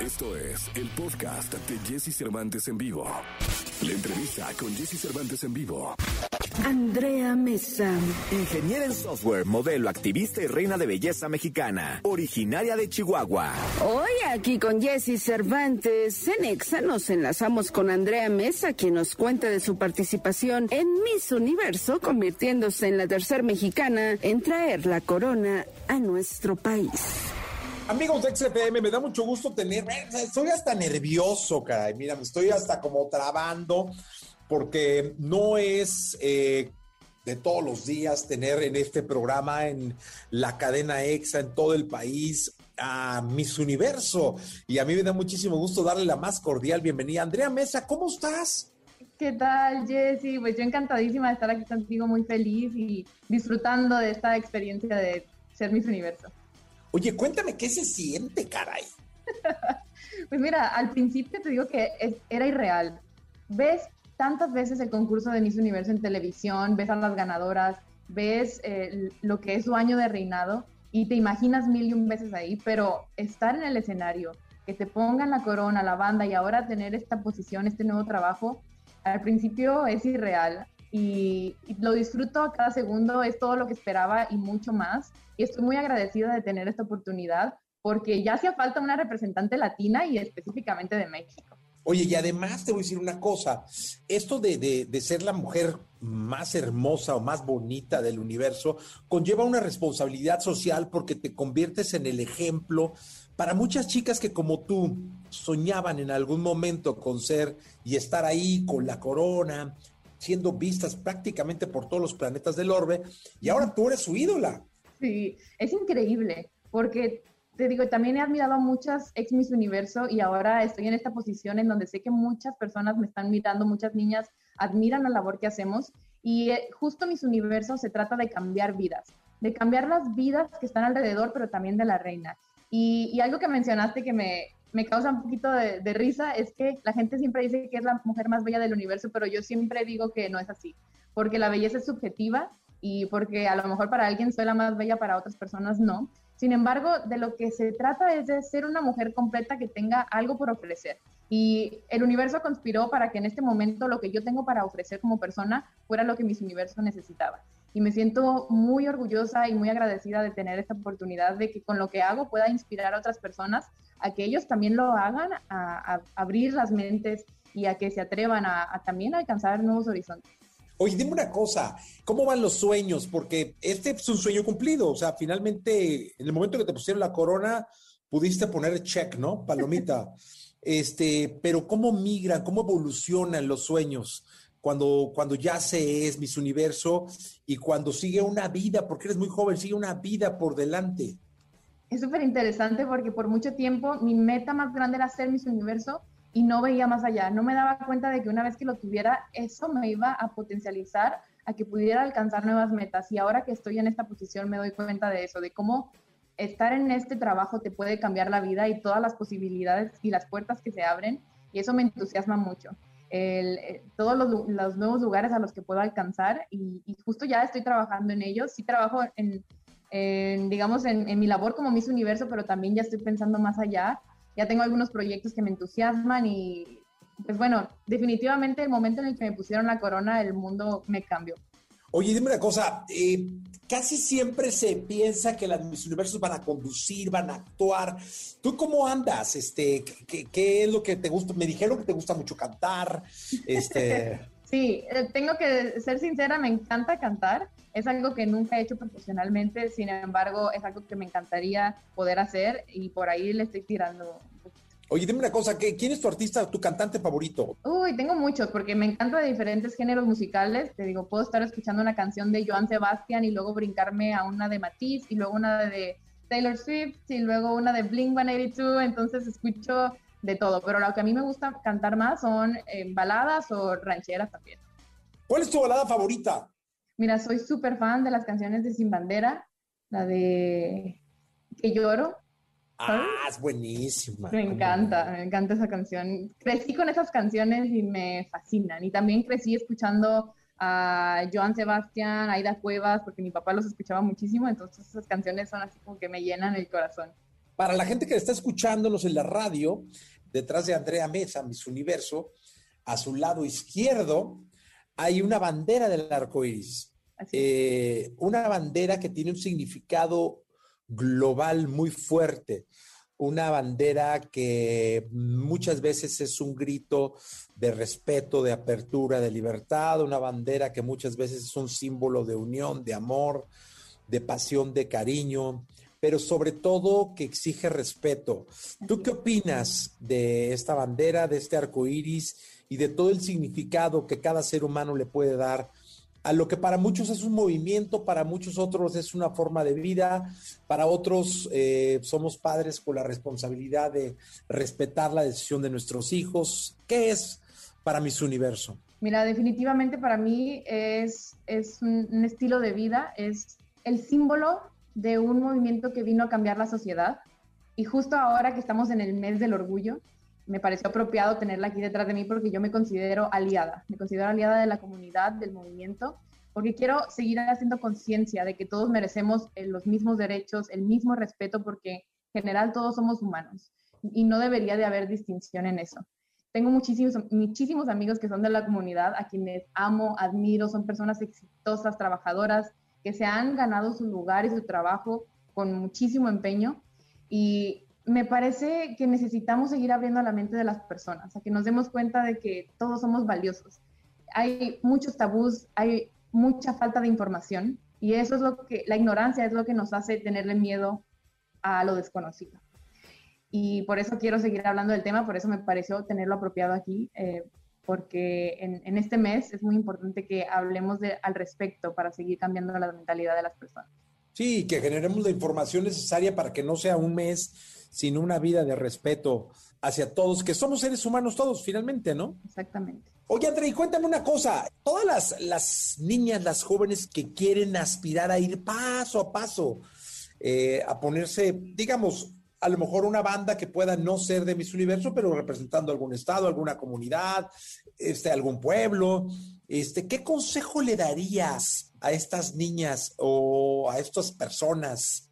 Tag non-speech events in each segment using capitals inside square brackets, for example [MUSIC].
Esto es el podcast de Jesse Cervantes en vivo. La entrevista con Jesse Cervantes en vivo. Andrea Mesa. Ingeniera en software, modelo, activista y reina de belleza mexicana. Originaria de Chihuahua. Hoy aquí con Jesse Cervantes en Exa nos enlazamos con Andrea Mesa, quien nos cuenta de su participación en Miss Universo, convirtiéndose en la tercera mexicana en traer la corona a nuestro país. Amigos de XFM, me da mucho gusto tener. Estoy hasta nervioso, caray. Mira, me estoy hasta como trabando porque no es eh, de todos los días tener en este programa, en la cadena EXA, en todo el país, a Miss Universo. Y a mí me da muchísimo gusto darle la más cordial bienvenida. Andrea Mesa, ¿cómo estás? ¿Qué tal, Jessy? Pues yo encantadísima de estar aquí contigo, muy feliz y disfrutando de esta experiencia de ser Miss Universo. Oye, cuéntame qué se siente, caray. [LAUGHS] pues mira, al principio te digo que era irreal. Ves tantas veces el concurso de Miss Universo en televisión, ves a las ganadoras, ves eh, lo que es su año de reinado y te imaginas mil y un veces ahí, pero estar en el escenario, que te pongan la corona, la banda y ahora tener esta posición, este nuevo trabajo, al principio es irreal y, lo disfruto a cada segundo, es todo lo que esperaba y mucho más. Y estoy muy agradecida de tener esta oportunidad porque ya hacía falta una representante latina y específicamente de México. Oye, y además te voy a decir una cosa, esto de, de, de, ser la mujer más hermosa o más bonita del universo conlleva una responsabilidad social porque te conviertes en el ejemplo para muchas chicas que como tú soñaban en algún momento con ser y estar ahí con la corona, siendo vistas prácticamente por todos los planetas del orbe, y ahora tú eres su ídola. Sí, es increíble, porque te digo, también he admirado a muchas ex Miss Universo y ahora estoy en esta posición en donde sé que muchas personas me están mirando, muchas niñas admiran la labor que hacemos y eh, justo Miss Universo se trata de cambiar vidas, de cambiar las vidas que están alrededor, pero también de la reina. Y, y algo que mencionaste que me, me causa un poquito de, risa es que la gente siempre dice que es la mujer más bella del universo, pero yo siempre digo que no es así, porque la belleza es subjetiva y porque a lo mejor para alguien soy la más bella, para otras personas no. Sin embargo, de lo que se trata es de ser una mujer completa que tenga algo por ofrecer. Y el universo conspiró para que en este momento lo que yo tengo para ofrecer como persona fuera lo que mis universo necesitaba y me siento muy orgullosa y muy agradecida de tener esta oportunidad de que con lo que hago pueda inspirar a otras personas a que ellos también lo hagan, a, abrir las mentes y a que se atrevan a, también alcanzar nuevos horizontes. Oye, dime una cosa, ¿cómo van los sueños? Porque este es un sueño cumplido, o sea, finalmente, en el momento que te pusieron la corona, pudiste poner check, ¿no? Palomita. [LAUGHS] este, pero ¿cómo migran, cómo evolucionan los sueños? Cuando, cuando ya se es Miss Universo y cuando sigue una vida, porque eres muy joven, sigue una vida por delante. Es súper interesante porque por mucho tiempo mi meta más grande era ser Miss Universo y no veía más allá. No me daba cuenta de que una vez que lo tuviera, eso me iba a potencializar a que pudiera alcanzar nuevas metas. Y ahora que estoy en esta posición me doy cuenta de eso, de cómo estar en este trabajo te puede cambiar la vida y todas las posibilidades y las puertas que se abren. Y eso me entusiasma mucho el, eh, todos los, nuevos lugares a los que puedo alcanzar y, justo ya estoy trabajando en ellos. Sí trabajo en, digamos, en, en, mi labor como Miss Universo, pero también ya estoy pensando más allá. Ya tengo algunos proyectos que me entusiasman y, pues bueno, definitivamente el momento en el que me pusieron la corona, el mundo me cambió. Oye, dime una cosa, eh, casi siempre se piensa que las Miss Universos van a conducir, van a actuar. ¿Tú cómo andas? Este, ¿qué, es lo que te gusta? Me dijeron que te gusta mucho cantar. Este... [LAUGHS] sí, eh, tengo que ser sincera, me encanta cantar. Es algo que nunca he hecho profesionalmente, sin embargo, es algo que me encantaría poder hacer y por ahí le estoy tirando Oye, dime una cosa, ¿quién es tu artista, tu cantante favorito? Uy, tengo muchos, porque me encanta de diferentes géneros musicales. Te digo, puedo estar escuchando una canción de Joan Sebastian y luego brincarme a una de Matisse y luego una de Taylor Swift y luego una de Blink 182. Entonces escucho de todo, pero lo que a mí me gusta cantar más son eh, baladas o rancheras también. ¿Cuál es tu balada favorita? Mira, soy súper fan de las canciones de Sin Bandera, la de Que lloro, Ah, es buenísima. Me encanta, me encanta esa canción. Crecí con esas canciones y me fascinan. Y también crecí escuchando a Joan Sebastián, Aida Cuevas, porque mi papá los escuchaba muchísimo, entonces esas canciones son así como que me llenan el corazón. Para la gente que está escuchándonos en la radio, detrás de Andrea Mesa, Miss Universo, a su lado izquierdo, hay una bandera del arco iris. Eh, una bandera que tiene un significado global muy fuerte una bandera que muchas veces es un grito de respeto, de apertura, de libertad, una bandera que muchas veces es un símbolo de unión, de amor, de pasión, de cariño, pero sobre todo que exige respeto. ¿Tú qué opinas de esta bandera, de este arco iris y de todo el significado que cada ser humano le puede dar a lo que para muchos es un movimiento, para muchos otros es una forma de vida, para otros eh, somos padres con la responsabilidad de respetar la decisión de nuestros hijos. ¿Qué es para mis universo? Mira, definitivamente para mí es, es un estilo de vida, es el símbolo de un movimiento que vino a cambiar la sociedad. Y justo ahora que estamos en el mes del orgullo, me pareció apropiado tenerla aquí detrás de mí porque yo me considero aliada, me considero aliada de la comunidad, del movimiento, porque quiero seguir haciendo conciencia de que todos merecemos eh, los mismos derechos, el mismo respeto, porque en general todos somos humanos y no debería de haber distinción en eso. Tengo muchísimos, muchísimos amigos que son de la comunidad, a quienes amo, admiro, son personas exitosas, trabajadoras, que se han ganado su lugar y su trabajo con muchísimo empeño. Y me parece que necesitamos seguir abriendo la mente de las personas, a que nos demos cuenta de que todos somos valiosos. Hay muchos tabús, hay mucha falta de información y eso es lo que, la ignorancia es lo que nos hace tenerle miedo a lo desconocido. Y por eso quiero seguir hablando del tema, por eso me pareció tenerlo apropiado aquí, eh, porque en, este mes es muy importante que hablemos al respecto para seguir cambiando la mentalidad de las personas. Sí, que generemos la información necesaria para que no sea un mes sino una vida de respeto hacia todos, que somos seres humanos todos, finalmente, ¿no? Exactamente. Oye, André, cuéntame una cosa. Todas las, las, niñas, las jóvenes que quieren aspirar a ir paso a paso, eh, a ponerse, digamos, a lo mejor una banda que pueda no ser de Miss Universo, pero representando algún estado, alguna comunidad, este, algún pueblo. Este, ¿Qué consejo le darías a estas niñas o a estas personas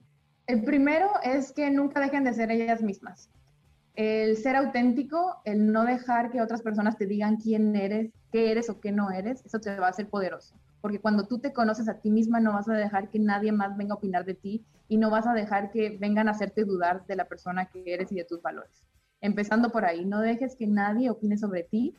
el primero es que nunca dejen de ser ellas mismas. El ser auténtico, el no dejar que otras personas te digan quién eres, qué eres o qué no eres, eso te va a hacer poderoso. Porque cuando tú te conoces a ti misma, no vas a dejar que nadie más venga a opinar de ti y no vas a dejar que vengan a hacerte dudar de la persona que eres y de tus valores. Empezando por ahí, no dejes que nadie opine sobre ti.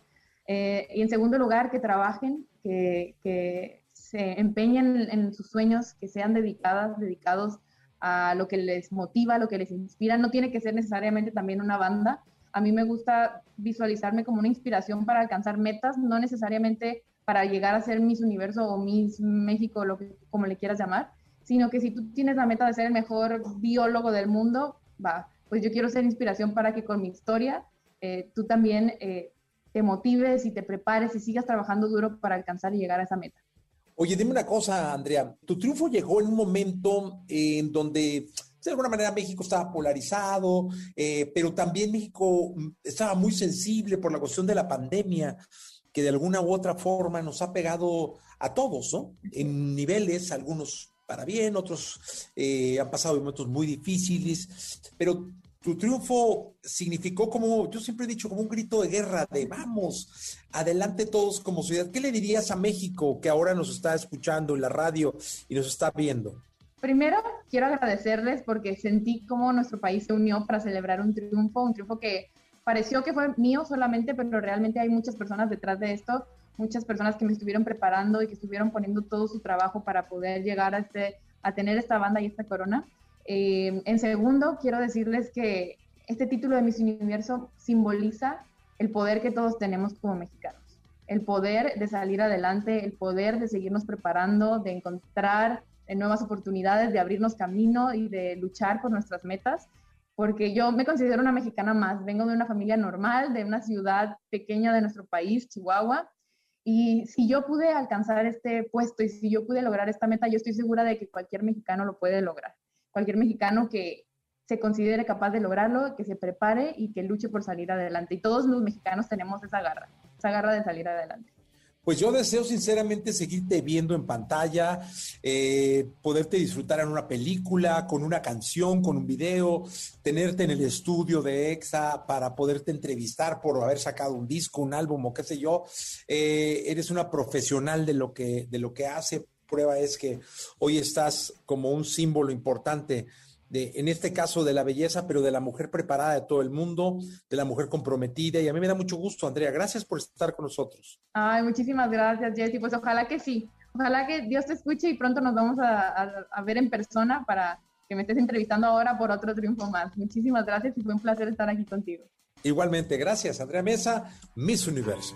Eh, y en segundo lugar, que trabajen, que, se empeñen en sus sueños, que sean dedicadas, dedicados a lo que les motiva, lo que les inspira. No tiene que ser necesariamente también una banda. A mí me gusta visualizarme como una inspiración para alcanzar metas, no necesariamente para llegar a ser Miss Universo o Miss México, lo que, como le quieras llamar, sino que si tú tienes la meta de ser el mejor biólogo del mundo, va, pues yo quiero ser inspiración para que con mi historia eh, tú también eh, te motives y te prepares y sigas trabajando duro para alcanzar y llegar a esa meta. Oye, dime una cosa, Andrea. Tu triunfo llegó en un momento en donde, de alguna manera, México estaba polarizado, eh, pero también México mm, estaba muy sensible por la cuestión de la pandemia, que de alguna u otra forma nos ha pegado a todos, ¿no? En niveles, algunos para bien, otros eh, han pasado momentos muy difíciles, pero tu triunfo significó como, yo siempre he dicho, como un grito de guerra, de vamos, adelante todos como sociedad. ¿Qué le dirías a México que ahora nos está escuchando en la radio y nos está viendo? Primero, quiero agradecerles porque sentí cómo nuestro país se unió para celebrar un triunfo, un triunfo que pareció que fue mío solamente, pero realmente hay muchas personas detrás de esto, muchas personas que me estuvieron preparando y que estuvieron poniendo todo su trabajo para poder llegar a, este, a tener esta banda y esta corona. Eh, en segundo, quiero decirles que este título de Miss Universo simboliza el poder que todos tenemos como mexicanos. El poder de salir adelante, el poder de seguirnos preparando, de encontrar nuevas oportunidades, de abrirnos camino y de luchar por nuestras metas. Porque yo me considero una mexicana más. Vengo de una familia normal, de una ciudad pequeña de nuestro país, Chihuahua. Y si yo pude alcanzar este puesto y si yo pude lograr esta meta, yo estoy segura de que cualquier mexicano lo puede lograr cualquier mexicano que se considere capaz de lograrlo, que se prepare y que luche por salir adelante. Y todos los mexicanos tenemos esa garra, esa garra de salir adelante. pues yo deseo sinceramente seguirte viendo en pantalla, eh, poderte disfrutar en una película, con una canción, con un video, tenerte en el estudio de EXA para poderte entrevistar por haber sacado un disco, un álbum o qué sé yo. Eh, eres una profesional de lo que, de lo que hace. Prueba es que hoy estás como un símbolo importante de, en este caso de la belleza, pero de la mujer preparada de todo el mundo, de la mujer comprometida. Y a mí me da mucho gusto, Andrea. Gracias por estar con nosotros. Ay, muchísimas gracias, Jessy. Pues ojalá que sí. Ojalá que Dios te escuche y pronto nos vamos a, a ver en persona para que me estés entrevistando ahora por otro triunfo más. Muchísimas gracias y fue un placer estar aquí contigo. Igualmente, gracias, Andrea Mesa, Miss Universo.